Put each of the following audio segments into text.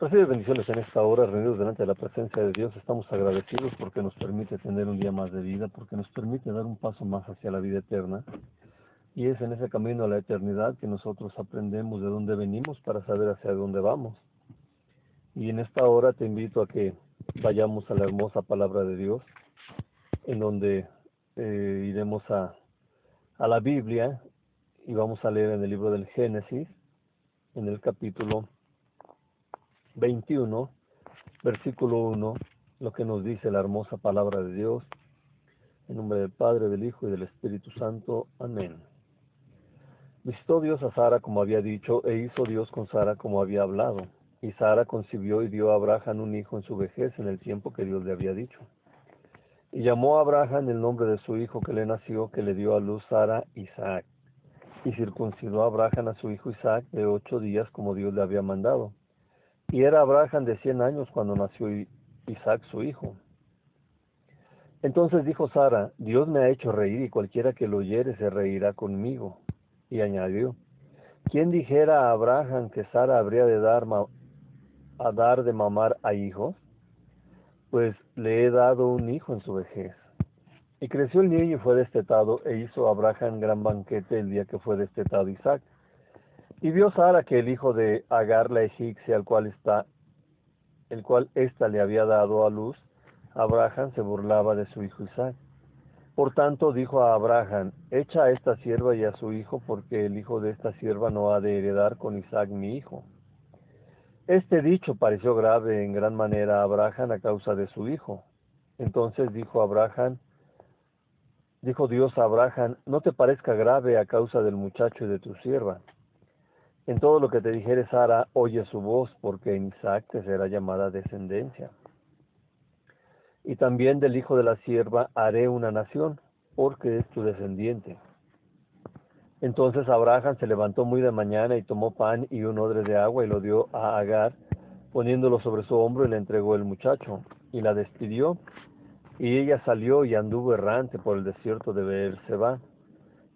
Recibe bendiciones en esta hora, reunidos delante de la presencia de Dios. Estamos agradecidos porque nos permite tener un día más de vida, porque nos permite dar un paso más hacia la vida eterna. Y es en ese camino a la eternidad que nosotros aprendemos de dónde venimos para saber hacia dónde vamos. Y en esta hora te invito a que vayamos a la hermosa palabra de Dios, en donde eh, iremos a, a la Biblia y vamos a leer en el libro del Génesis, en el capítulo 21, versículo 1, lo que nos dice la hermosa palabra de Dios. En nombre del Padre, del Hijo y del Espíritu Santo. Amén. Visitó Dios a Sara como había dicho, e hizo Dios con Sara como había hablado. Y Sara concibió y dio a Abraham un hijo en su vejez en el tiempo que Dios le había dicho. Y llamó a Abraham el nombre de su hijo que le nació, que le dio a luz Sara, Isaac. Y circuncidó a Abraham a su hijo Isaac de ocho días como Dios le había mandado. Y era Abraham de cien años cuando nació Isaac su hijo. Entonces dijo Sara, Dios me ha hecho reír y cualquiera que lo oyere se reirá conmigo. Y añadió, ¿quién dijera a Abraham que Sara habría de dar, a dar de mamar a hijos? Pues le he dado un hijo en su vejez. Y creció el niño y fue destetado, e hizo Abraham gran banquete el día que fue destetado Isaac. Y vio Sara que el hijo de Agar la egipcia, al cual está, el cual ésta le había dado a luz, Abraham se burlaba de su hijo Isaac. Por tanto dijo a Abraham, echa a esta sierva y a su hijo, porque el hijo de esta sierva no ha de heredar con Isaac mi hijo. Este dicho pareció grave en gran manera a Abraham a causa de su hijo. Entonces dijo Abraham, dijo Dios a Abraham, no te parezca grave a causa del muchacho y de tu sierva en todo lo que te dijere Sara, oye su voz, porque en Isaac te será llamada descendencia. Y también del hijo de la sierva haré una nación, porque es tu descendiente. Entonces Abraham se levantó muy de mañana y tomó pan y un odre de agua y lo dio a Agar, poniéndolo sobre su hombro y le entregó el muchacho, y la despidió, y ella salió y anduvo errante por el desierto de Beerseba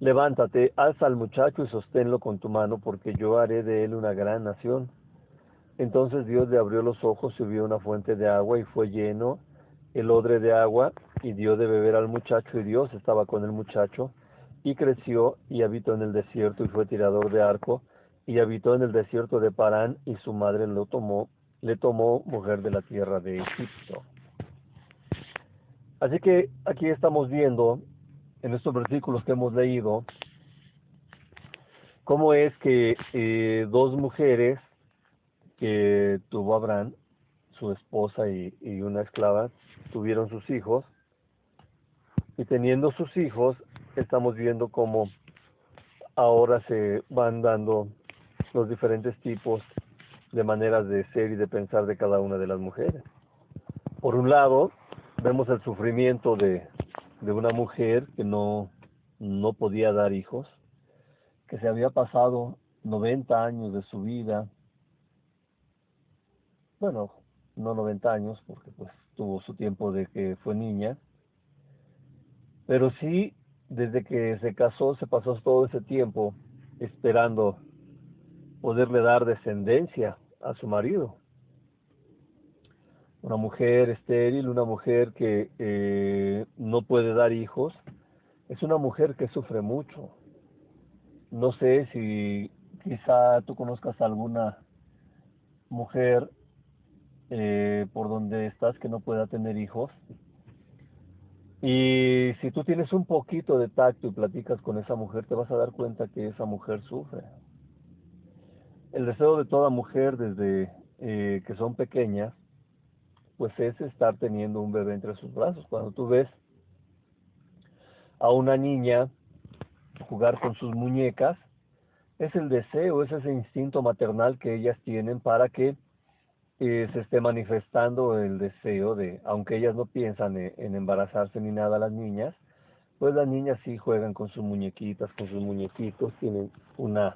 Levántate, alza al muchacho y sosténlo con tu mano, porque yo haré de él una gran nación. Entonces Dios le abrió los ojos y vio una fuente de agua y fue lleno el odre de agua y dio de beber al muchacho y Dios estaba con el muchacho y creció y habitó en el desierto y fue tirador de arco y habitó en el desierto de Parán y su madre lo tomó, le tomó mujer de la tierra de Egipto. Así que aquí estamos viendo en estos versículos que hemos leído, cómo es que eh, dos mujeres que tuvo Abraham, su esposa y, y una esclava, tuvieron sus hijos, y teniendo sus hijos, estamos viendo cómo ahora se van dando los diferentes tipos de maneras de ser y de pensar de cada una de las mujeres. Por un lado, vemos el sufrimiento de, de una mujer que no, no podía dar hijos, que se había pasado 90 años de su vida, bueno, no 90 años, porque pues tuvo su tiempo de que fue niña, pero sí, desde que se casó, se pasó todo ese tiempo esperando poderle dar descendencia a su marido una mujer estéril, una mujer que eh, no puede dar hijos, es una mujer que sufre mucho. No sé si quizá tú conozcas alguna mujer eh, por donde estás que no pueda tener hijos. Y si tú tienes un poquito de tacto y platicas con esa mujer, te vas a dar cuenta que esa mujer sufre. El deseo de toda mujer desde eh, que son pequeñas pues es estar teniendo un bebé entre sus brazos. Cuando tú ves a una niña jugar con sus muñecas, es el deseo, es ese instinto maternal que ellas tienen para que eh, se esté manifestando el deseo de, aunque ellas no piensan en, en embarazarse ni nada las niñas, pues las niñas sí juegan con sus muñequitas, con sus muñequitos, tienen una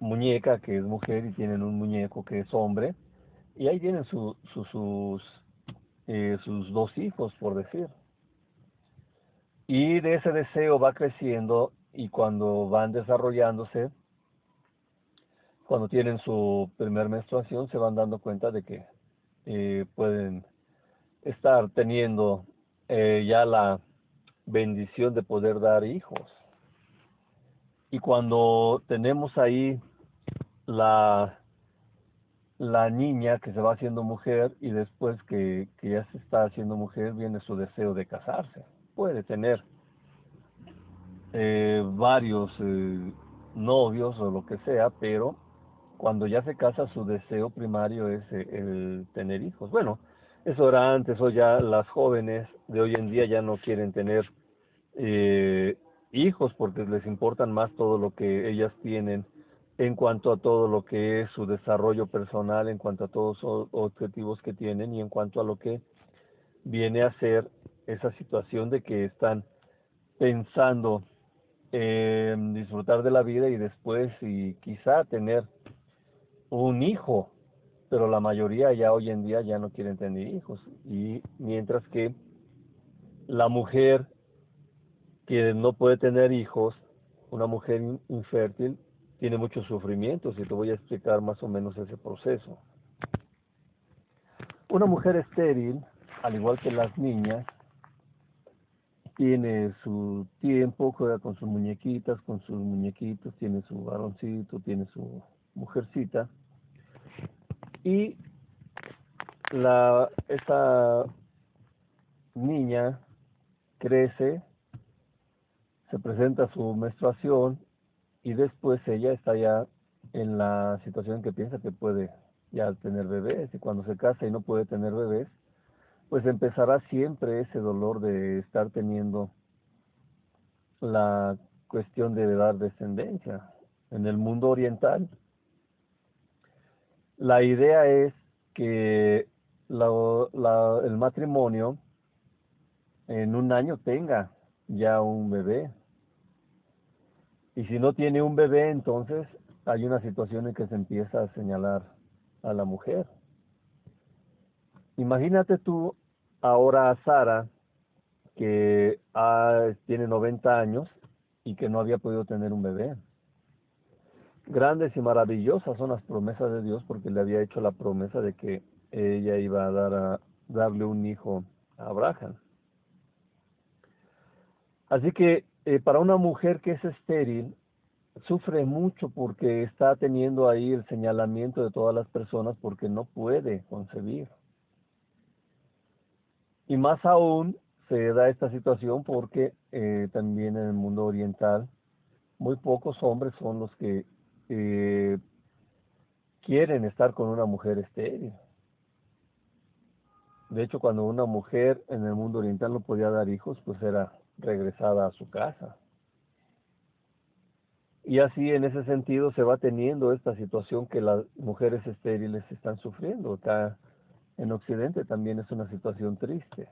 muñeca que es mujer y tienen un muñeco que es hombre, y ahí tienen su, sus, eh, sus dos hijos, por decir. Y de ese deseo va creciendo y cuando van desarrollándose, cuando tienen su primer menstruación, se van dando cuenta de que eh, pueden estar teniendo eh, ya la bendición de poder dar hijos. Y cuando tenemos ahí la, la niña que se va haciendo mujer y después que, que ya se está haciendo mujer viene su deseo de casarse. Puede tener eh, varios eh, novios o lo que sea, pero cuando ya se casa su deseo primario es eh, el tener hijos. Bueno, eso era antes, o ya las jóvenes de hoy en día ya no quieren tener eh, hijos porque les importan más todo lo que ellas tienen en cuanto a todo lo que es su desarrollo personal, en cuanto a todos los objetivos que tienen y en cuanto a lo que viene a ser esa situación de que están pensando en disfrutar de la vida y después y quizá tener un hijo, pero la mayoría ya hoy en día ya no quieren tener hijos. Y mientras que la mujer que no puede tener hijos, una mujer infértil, tiene muchos sufrimientos y te voy a explicar más o menos ese proceso. Una mujer estéril, al igual que las niñas, tiene su tiempo, juega con sus muñequitas, con sus muñequitos, tiene su varoncito, tiene su mujercita. Y la, esa niña crece, se presenta su menstruación y después ella está ya en la situación en que piensa que puede ya tener bebés y cuando se casa y no puede tener bebés, pues empezará siempre ese dolor de estar teniendo la cuestión de dar descendencia. En el mundo oriental, la idea es que el matrimonio en un año tenga ya un bebé. Y si no tiene un bebé, entonces hay una situación en que se empieza a señalar a la mujer. Imagínate tú ahora a Sara, que tiene 90 años y que no había podido tener un bebé. Grandes y maravillosas son las promesas de Dios porque le había hecho la promesa de que ella iba a, dar a darle un hijo a Abraham. Así que eh, para una mujer que es estéril, sufre mucho porque está teniendo ahí el señalamiento de todas las personas porque no puede concebir. Y más aún se da esta situación porque eh, también en el mundo oriental muy pocos hombres son los que eh, quieren estar con una mujer estéril. De hecho, cuando una mujer en el mundo oriental no podía dar hijos, pues era regresada a su casa. Y así en ese sentido se va teniendo esta situación que las mujeres estériles están sufriendo. Acá en Occidente también es una situación triste.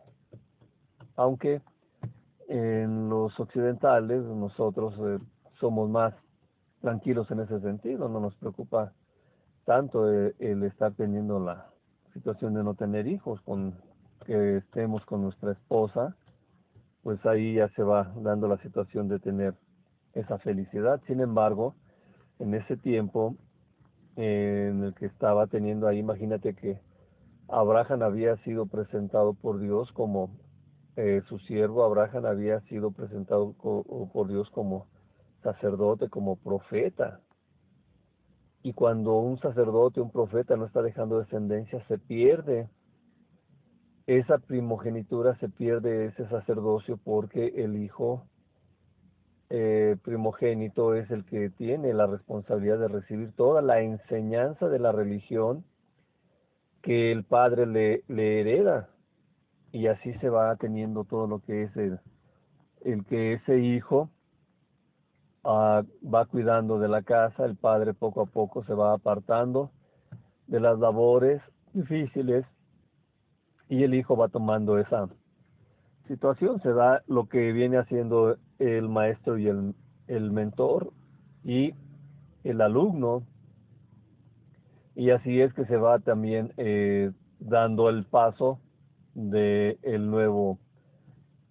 Aunque en los occidentales nosotros eh, somos más tranquilos en ese sentido, no nos preocupa tanto el, el estar teniendo la situación de no tener hijos, con que estemos con nuestra esposa, pues ahí ya se va dando la situación de tener esa felicidad. Sin embargo, en ese tiempo eh, en el que estaba teniendo ahí, imagínate que Abraham había sido presentado por Dios como eh, su siervo, Abraham había sido presentado por Dios como sacerdote, como profeta. Y cuando un sacerdote, un profeta no está dejando descendencia, se pierde. Esa primogenitura se pierde ese sacerdocio porque el hijo eh, primogénito es el que tiene la responsabilidad de recibir toda la enseñanza de la religión que el padre le, hereda. Y así se va teniendo todo lo que es el que ese hijo ah, va cuidando de la casa, el padre poco a poco se va apartando de las labores difíciles y el hijo va tomando esa situación. Se da lo que viene haciendo el maestro y el, el mentor y el alumno. Y así es que se va también eh, dando el paso del el nuevo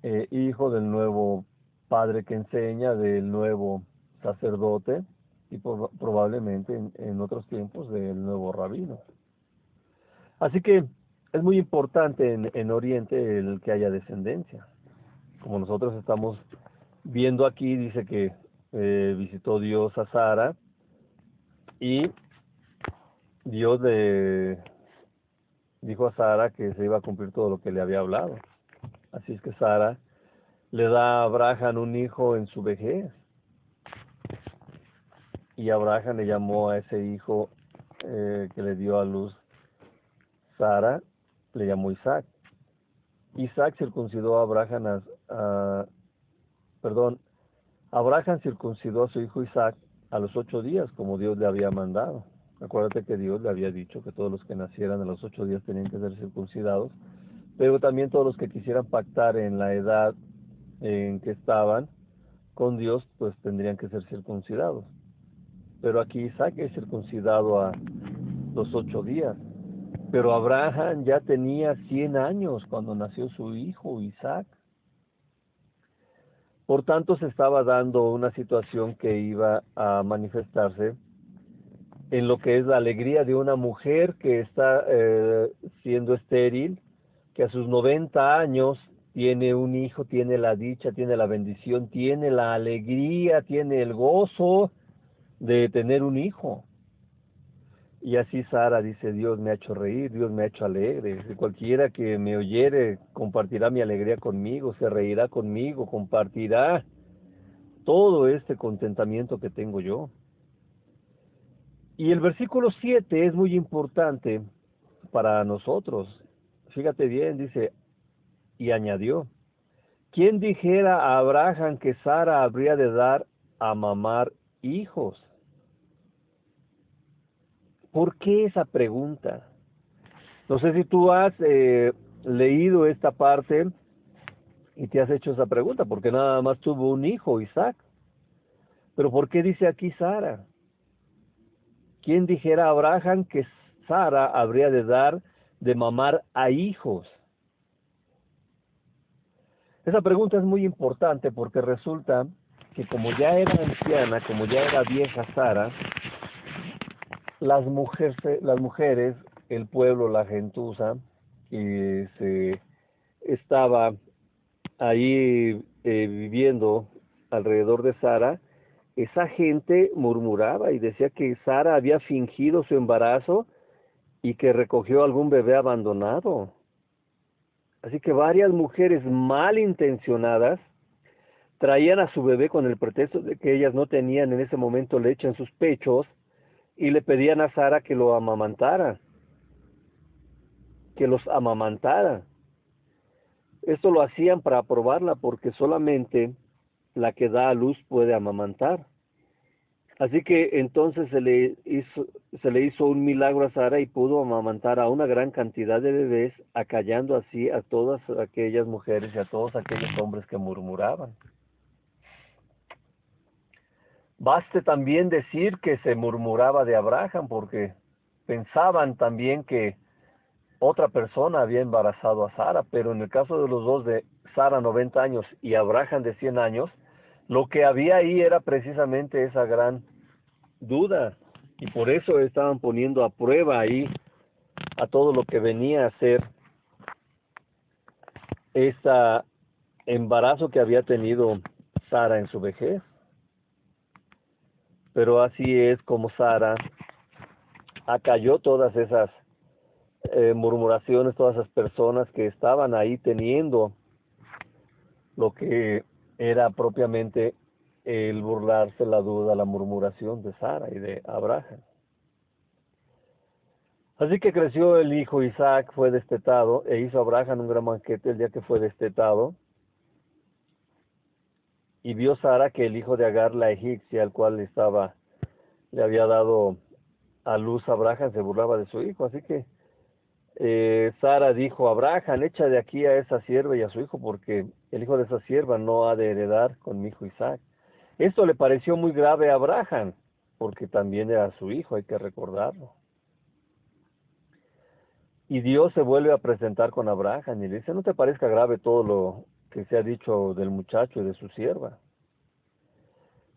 eh, hijo, del nuevo padre que enseña, del nuevo sacerdote y probablemente en, otros tiempos del nuevo rabino. Así que es muy importante en, en Oriente el que haya descendencia. Como nosotros estamos viendo aquí, dice que eh, visitó Dios a Sara y Dios le dijo a Sara que se iba a cumplir todo lo que le había hablado. Así es que Sara le da a Abraham un hijo en su vejez. Y Abraham le llamó a ese hijo eh, que le dio a luz Sara, le llamó Isaac. Isaac circuncidó a Abraham, a, perdón, Abraham circuncidó a su hijo Isaac a los ocho días, como Dios le había mandado. Acuérdate que Dios le había dicho que todos los que nacieran a los ocho días tenían que ser circuncidados, pero también todos los que quisieran pactar en la edad en que estaban con Dios, pues tendrían que ser circuncidados. Pero aquí Isaac es circuncidado a los ocho días. Pero Abraham ya tenía 100 años cuando nació su hijo Isaac. Por tanto, se estaba dando una situación que iba a manifestarse en lo que es la alegría de una mujer que está eh, siendo estéril, que a sus 90 años tiene un hijo, tiene la dicha, tiene la bendición, tiene la alegría, tiene el gozo de tener un hijo. Y así Sara dice, Dios me ha hecho reír, Dios me ha hecho alegre. Cualquiera que me oyere compartirá mi alegría conmigo, se reirá conmigo, compartirá todo este contentamiento que tengo yo. Y el versículo 7 es muy importante para nosotros. Fíjate bien, dice, y añadió, ¿quién dijera a Abraham que Sara habría de dar a mamar hijos? ¿Por qué esa pregunta? No sé si tú has eh, leído esta parte y te has hecho esa pregunta, porque nada más tuvo un hijo, Isaac. Pero ¿por qué dice aquí Sara? ¿Quién dijera a Abraham que Sara habría de dar de mamar a hijos? Esa pregunta es muy importante porque resulta que como ya era anciana, como ya era vieja Sara, las mujeres, las mujeres, el pueblo, la gentuza, que se estaba ahí eh, viviendo alrededor de Sara, esa gente murmuraba y decía que Sara había fingido su embarazo y que recogió algún bebé abandonado. Así que varias mujeres malintencionadas traían a su bebé con el pretexto de que ellas no tenían en ese momento leche en sus pechos y le pedían a Sara que lo amamantara, que los amamantara. Esto lo hacían para probarla porque solamente la que da a luz puede amamantar. Así que entonces se le hizo, se le hizo un milagro a Sara y pudo amamantar a una gran cantidad de bebés, acallando así a todas aquellas mujeres y a todos aquellos hombres que murmuraban. Baste también decir que se murmuraba de Abraham porque pensaban también que otra persona había embarazado a Sara, pero en el caso de los dos de Sara 90 años y Abraham de 100 años, lo que había ahí era precisamente esa gran duda y por eso estaban poniendo a prueba ahí a todo lo que venía a ser ese embarazo que había tenido Sara en su vejez. Pero así es como Sara acalló todas esas eh, murmuraciones, todas esas personas que estaban ahí teniendo lo que era propiamente el burlarse, la duda, la murmuración de Sara y de Abraham. Así que creció el hijo Isaac, fue destetado, e hizo Abraham un gran banquete el día que fue destetado, y vio Sara que el hijo de Agar, la egipcia, al cual estaba, le había dado a luz Abraham se burlaba de su hijo, así que eh, Sara dijo a Abraham, echa de aquí a esa sierva y a su hijo, porque el hijo de esa sierva no ha de heredar con mi hijo Isaac. Esto le pareció muy grave a Abraham, porque también era su hijo, hay que recordarlo. Y Dios se vuelve a presentar con Abraham y le dice, no te parezca grave todo lo que se ha dicho del muchacho y de su sierva.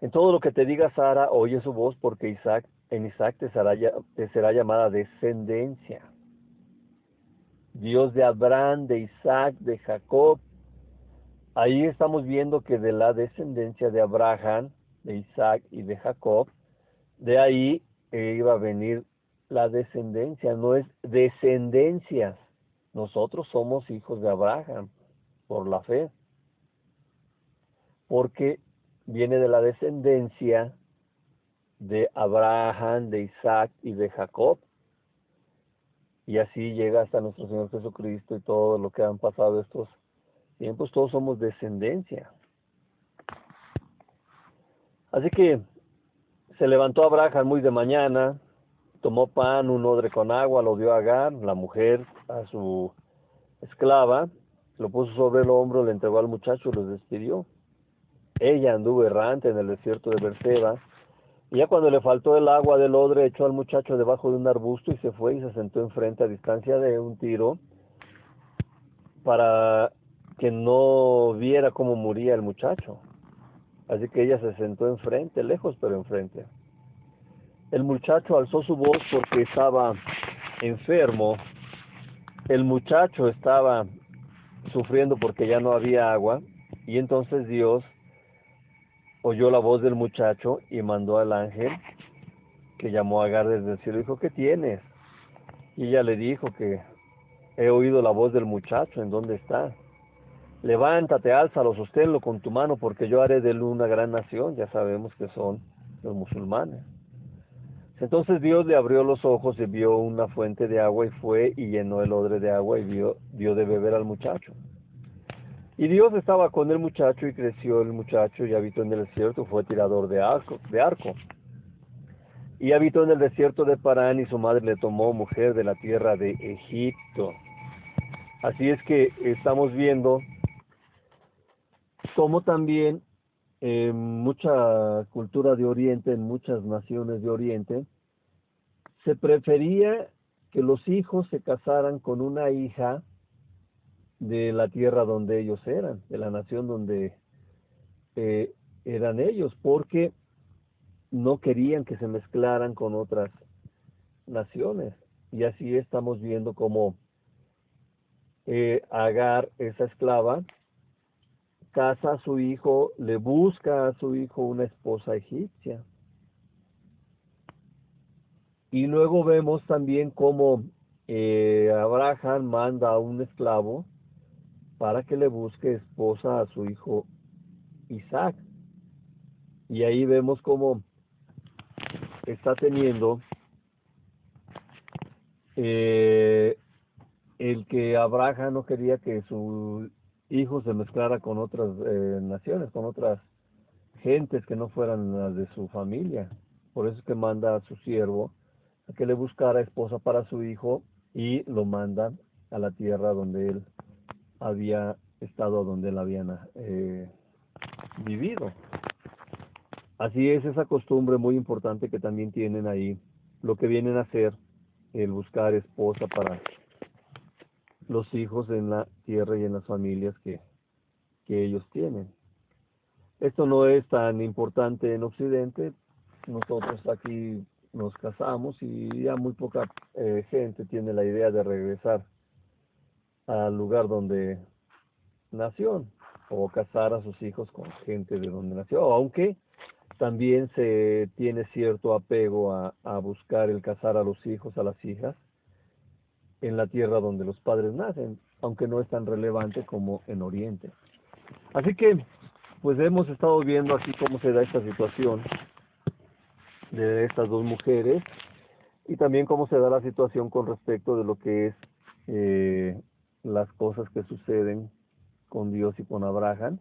En todo lo que te diga Sara, oye su voz, porque Isaac, en Isaac te será, te será llamada descendencia. Dios de Abraham, de Isaac, de Jacob. Ahí estamos viendo que de la descendencia de Abraham, de Isaac y de Jacob, de ahí eh, iba a venir la descendencia, no es descendencias. Nosotros somos hijos de Abraham por la fe, porque viene de la descendencia de Abraham, de Isaac y de Jacob. Y así llega hasta nuestro Señor Jesucristo y todo lo que han pasado estos tiempos, todos somos descendencia. Así que se levantó Abraham muy de mañana, tomó pan, un odre con agua, lo dio a Agar, la mujer, a su esclava, lo puso sobre el hombro, le entregó al muchacho y lo despidió. Ella anduvo errante en el desierto de Berseba, y ya cuando le faltó el agua del odre, echó al muchacho debajo de un arbusto y se fue y se sentó enfrente a distancia de un tiro para que no viera cómo moría el muchacho. Así que ella se sentó enfrente, lejos pero enfrente. El muchacho alzó su voz porque estaba enfermo. El muchacho estaba sufriendo porque ya no había agua. Y entonces Dios oyó la voz del muchacho y mandó al ángel que llamó a Agar desde el cielo. Dijo, ¿qué tienes? Y ella le dijo que he oído la voz del muchacho, ¿en dónde está? Levántate, álzalo, sosténlo con tu mano, porque yo haré de él una gran nación. Ya sabemos que son los musulmanes. Entonces Dios le abrió los ojos y vio una fuente de agua y fue y llenó el odre de agua y dio, dio de beber al muchacho. Y Dios estaba con el muchacho y creció el muchacho y habitó en el desierto, fue tirador de arco, de arco. Y habitó en el desierto de Parán y su madre le tomó mujer de la tierra de Egipto. Así es que estamos viendo cómo también en mucha cultura de Oriente, en muchas naciones de Oriente, se prefería que los hijos se casaran con una hija de la tierra donde ellos eran, de la nación donde eh, eran ellos, porque no querían que se mezclaran con otras naciones. Y así estamos viendo como eh, Agar, esa esclava, casa a su hijo, le busca a su hijo una esposa egipcia. Y luego vemos también cómo eh, Abraham manda a un esclavo para que le busque esposa a su hijo Isaac. Y ahí vemos cómo está teniendo eh, el que Abraham no quería que su hijo se mezclara con otras eh, naciones, con otras gentes que no fueran las de su familia. Por eso es que manda a su siervo a que le buscara esposa para su hijo y lo manda a la tierra donde él había estado, donde él había eh, vivido. Así es esa costumbre muy importante que también tienen ahí, lo que vienen a hacer, el buscar esposa para los hijos en la tierra y en las familias que, que ellos tienen. Esto no es tan importante en Occidente. Nosotros aquí nos casamos y ya muy poca eh, gente tiene la idea de regresar al lugar donde nació o casar a sus hijos con gente de donde nació, aunque también se tiene cierto apego a, a buscar el casar a los hijos, a las hijas, en la tierra donde los padres nacen, aunque no es tan relevante como en Oriente. Así que, pues hemos estado viendo aquí cómo se da esta situación de estas dos mujeres y también cómo se da la situación con respecto de lo que es eh, las cosas que suceden con Dios y con Abraham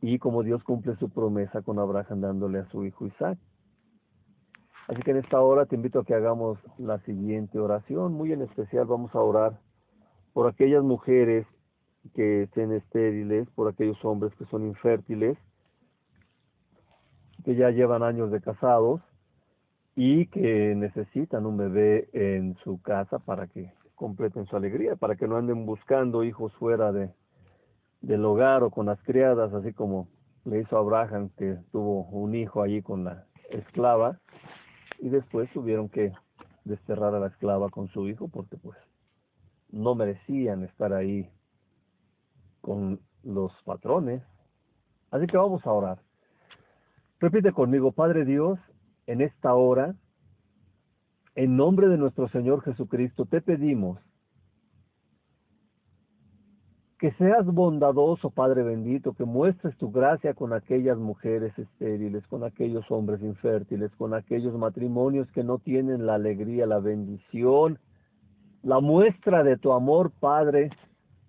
y cómo Dios cumple su promesa con Abraham dándole a su hijo Isaac. Así que en esta hora te invito a que hagamos la siguiente oración. Muy en especial vamos a orar por aquellas mujeres que estén estériles, por aquellos hombres que son infértiles, que ya llevan años de casados y que necesitan un bebé en su casa para que completen su alegría, para que no anden buscando hijos fuera de, del hogar o con las criadas, así como le hizo a Abraham, que tuvo un hijo allí con la esclava, y después tuvieron que desterrar a la esclava con su hijo porque pues no merecían estar ahí con los patrones. Así que vamos a orar. Repite conmigo, Padre Dios, en esta hora, en nombre de nuestro Señor Jesucristo, te pedimos que seas bondadoso, Padre bendito, que muestres tu gracia con aquellas mujeres estériles, con aquellos hombres infértiles, con aquellos matrimonios que no tienen la alegría, la bendición, la muestra de tu amor, Padre,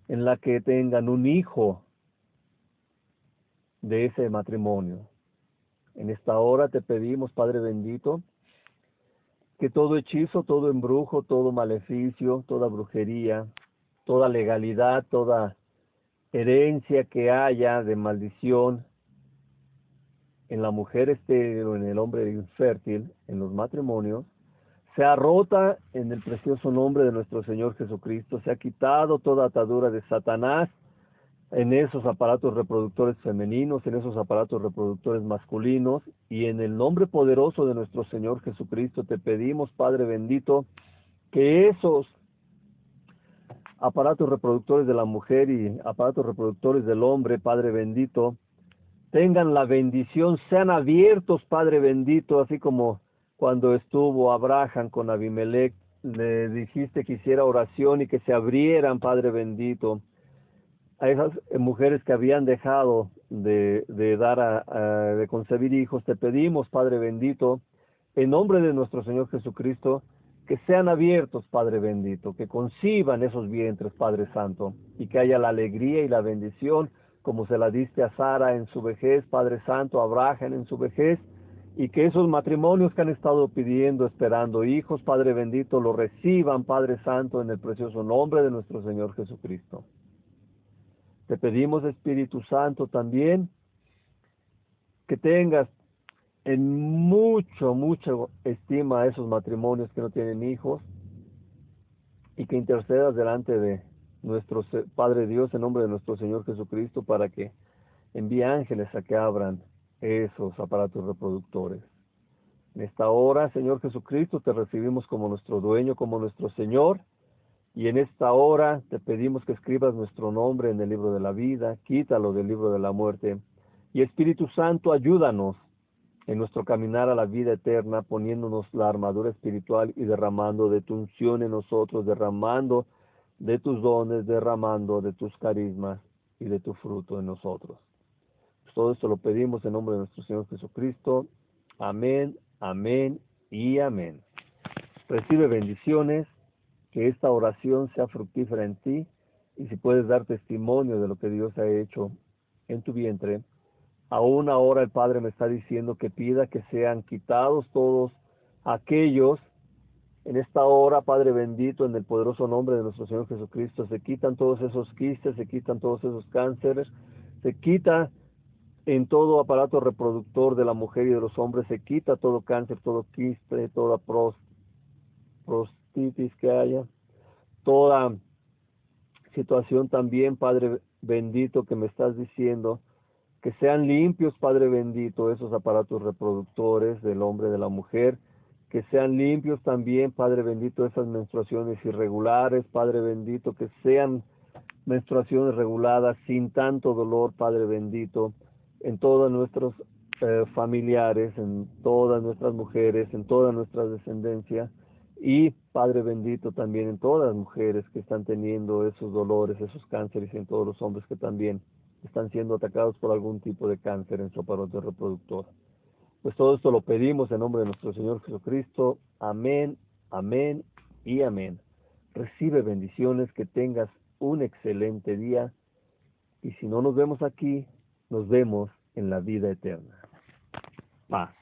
en la que tengan un hijo de ese matrimonio. En esta hora te pedimos, Padre bendito, que todo hechizo, todo embrujo, todo maleficio, toda brujería, toda legalidad, toda herencia que haya de maldición en la mujer estéril o en el hombre infértil, en los matrimonios, sea rota en el precioso nombre de nuestro Señor Jesucristo, se ha quitado toda atadura de Satanás en esos aparatos reproductores femeninos, en esos aparatos reproductores masculinos, y en el nombre poderoso de nuestro Señor Jesucristo te pedimos, Padre bendito, que esos aparatos reproductores de la mujer y aparatos reproductores del hombre, Padre bendito, tengan la bendición, sean abiertos, Padre bendito, así como cuando estuvo Abraham con Abimelech, le dijiste que hiciera oración y que se abrieran, Padre bendito, a esas mujeres que habían dejado de, dar a, de concebir hijos, te pedimos, Padre bendito, en nombre de nuestro Señor Jesucristo, que sean abiertos, Padre bendito, que conciban esos vientres, Padre Santo, y que haya la alegría y la bendición, como se la diste a Sara en su vejez, Padre Santo, a Abraham en su vejez, y que esos matrimonios que han estado pidiendo, esperando hijos, Padre bendito, lo reciban, Padre Santo, en el precioso nombre de nuestro Señor Jesucristo. Te pedimos, Espíritu Santo, también que tengas en mucho, mucho estima a esos matrimonios que no tienen hijos y que intercedas delante de nuestro Padre Dios en nombre de nuestro Señor Jesucristo para que envíe ángeles a que abran esos aparatos reproductores. En esta hora, Señor Jesucristo, te recibimos como nuestro dueño, como nuestro Señor, y en esta hora te pedimos que escribas nuestro nombre en el libro de la vida, quítalo del libro de la muerte, y Espíritu Santo, ayúdanos en nuestro caminar a la vida eterna, poniéndonos la armadura espiritual y derramando de tu unción en nosotros, derramando de tus dones, derramando de tus carismas y de tu fruto en nosotros. Pues todo esto lo pedimos en nombre de nuestro Señor Jesucristo. Amén, amén y amén. Recibe bendiciones, que esta oración sea fructífera en ti y si puedes dar testimonio de lo que Dios ha hecho en tu vientre, Aún ahora el Padre me está diciendo que pida que sean quitados todos aquellos. En esta hora, Padre bendito, en el poderoso nombre de nuestro Señor Jesucristo, se quitan todos esos quistes, se quitan todos esos cánceres, se quita en todo aparato reproductor de la mujer y de los hombres, se quita todo cáncer, todo quiste, toda prostitis que haya, toda situación también, Padre bendito, que me estás diciendo, que sean limpios, Padre bendito, esos aparatos reproductores del hombre, de la mujer, que sean limpios también, Padre bendito, esas menstruaciones irregulares, Padre bendito, que sean menstruaciones reguladas sin tanto dolor, Padre bendito, en todos nuestros eh, familiares, en todas nuestras mujeres, en toda nuestra descendencia y Padre bendito también en todas las mujeres que están teniendo esos dolores, esos cánceres, en todos los hombres que también están siendo atacados por algún tipo de cáncer en su aparato reproductor. Pues todo esto lo pedimos en nombre de nuestro Señor Jesucristo. Amén, amén y amén. Recibe bendiciones, que tengas un excelente día y si no nos vemos aquí, nos vemos en la vida eterna. Paz.